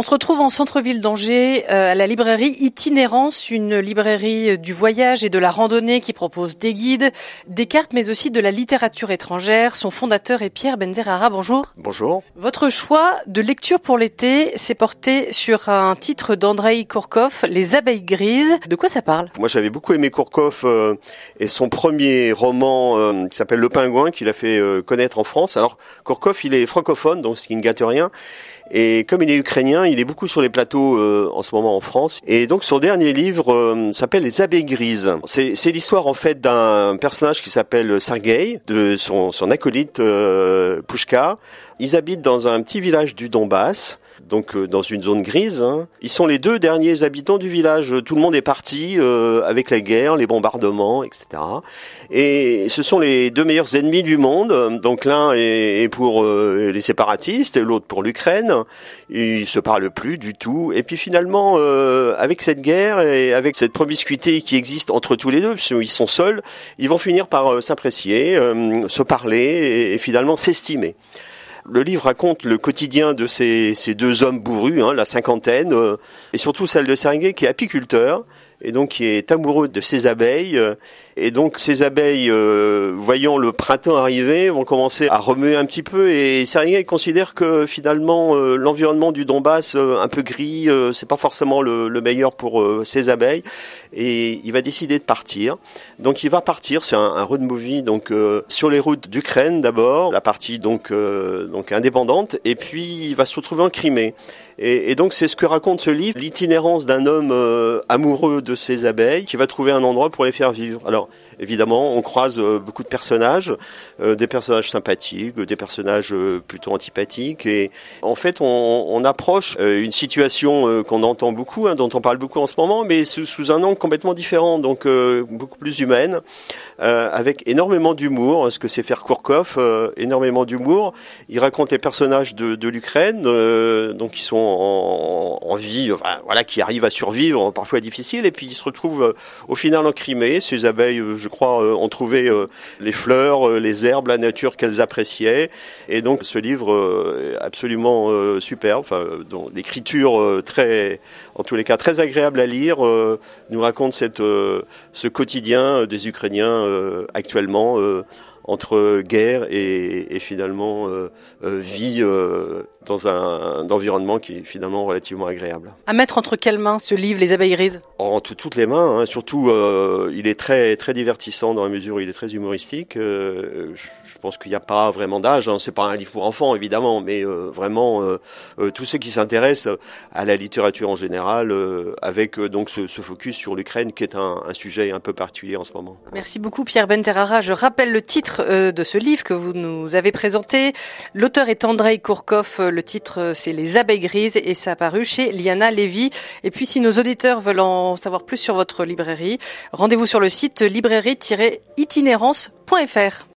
On se retrouve en centre-ville d'Angers euh, à la librairie Itinérance, une librairie du voyage et de la randonnée qui propose des guides, des cartes mais aussi de la littérature étrangère. Son fondateur est Pierre Benzerara. Bonjour. Bonjour. Votre choix de lecture pour l'été s'est porté sur un titre d'Andrei Kourkov, Les abeilles grises. De quoi ça parle? Moi j'avais beaucoup aimé Kourkov euh, et son premier roman euh, qui s'appelle Le Pingouin qu'il a fait euh, connaître en France. Alors Kourkov il est francophone donc ce qui ne gâte rien. Et comme il est ukrainien, il est beaucoup sur les plateaux euh, en ce moment en France. Et donc son dernier livre euh, s'appelle Les abeilles grises. C'est, c'est l'histoire en fait d'un personnage qui s'appelle Sergei, de son, son acolyte euh, Pushka. Ils habitent dans un petit village du Donbass, donc euh, dans une zone grise. hein. Ils sont les deux derniers habitants du village. Tout le monde est parti euh, avec la guerre, les bombardements, etc. Et ce sont les deux meilleurs ennemis du monde. Donc l'un est, est pour euh, les séparatistes et l'autre pour l'Ukraine. Ils se parlent plus du tout. Et puis finalement, euh, avec cette guerre et avec cette promiscuité qui existe entre tous les deux, parce qu'ils sont seuls, ils vont finir par euh, s'apprécier, euh, se parler et finalement s'estimer. Le livre raconte le quotidien de ces, deux hommes bourrus, hein, la cinquantaine, euh, et surtout celle de Sergei qui est apiculteur et donc qui est amoureux de ses abeilles. Et donc ces abeilles, euh, voyant le printemps arriver, vont commencer à remuer un petit peu. Et Sergei considère que finalement euh, l'environnement du Donbass, euh, un peu gris, c'est pas forcément le, le meilleur pour ses abeilles. Et il va décider de partir. Donc il va partir, c'est un, un road movie donc sur les routes d'Ukraine d'abord, la partie donc donc indépendante, et puis il va se retrouver en Crimée. Et, et donc c'est ce que raconte ce livre, l'itinérance d'un homme amoureux de ses abeilles qui va trouver un endroit pour les faire vivre. Alors évidemment, on croise euh, beaucoup de personnages, euh, des personnages sympathiques, des personnages euh, plutôt antipathiques, et en fait on, approche une situation qu'on entend beaucoup, hein, dont on parle beaucoup en ce moment, mais sous, un angle complètement différent, donc beaucoup plus humaine, avec énormément d'humour, ce que c'est faire Kourkov, énormément d'humour. Il raconte les personnages de, l'Ukraine, donc qui sont en, vie, voilà, qui arrivent à survivre, parfois difficile, et puis ils se retrouvent euh, au final en Crimée. Ces abeilles, euh, je crois, euh, ont trouvé les fleurs, les herbes, la nature qu'elles appréciaient, et donc ce livre absolument euh, super, enfin, dont l'écriture très, en tous les cas, très agréable à lire, nous raconte cette, ce quotidien des Ukrainiens actuellement. Entre guerre et, et finalement euh, euh, vie euh, dans un, un environnement qui est finalement relativement agréable. À mettre entre quelles mains ce livre, Les abeilles grises? En tout- toutes les mains, hein. surtout il est très très divertissant dans la mesure où il est très humoristique. Je, je pense qu'il n'y a pas vraiment d'âge, hein. c'est pas un livre pour enfants évidemment, mais vraiment tous ceux qui s'intéressent à la littérature en général, avec donc ce, ce focus sur l'Ukraine qui est un, un sujet un peu particulier en ce moment. Merci beaucoup Pierre Benterara. Je rappelle le titre euh, de ce livre que vous nous avez présenté. L'auteur est Andrei Kourkov. Le titre euh, c'est Les abeilles grises et ça a paru chez Liana Levy. Et puis si nos auditeurs veulent en savoir plus sur votre librairie, rendez-vous sur le site librairie-itinérance.fr.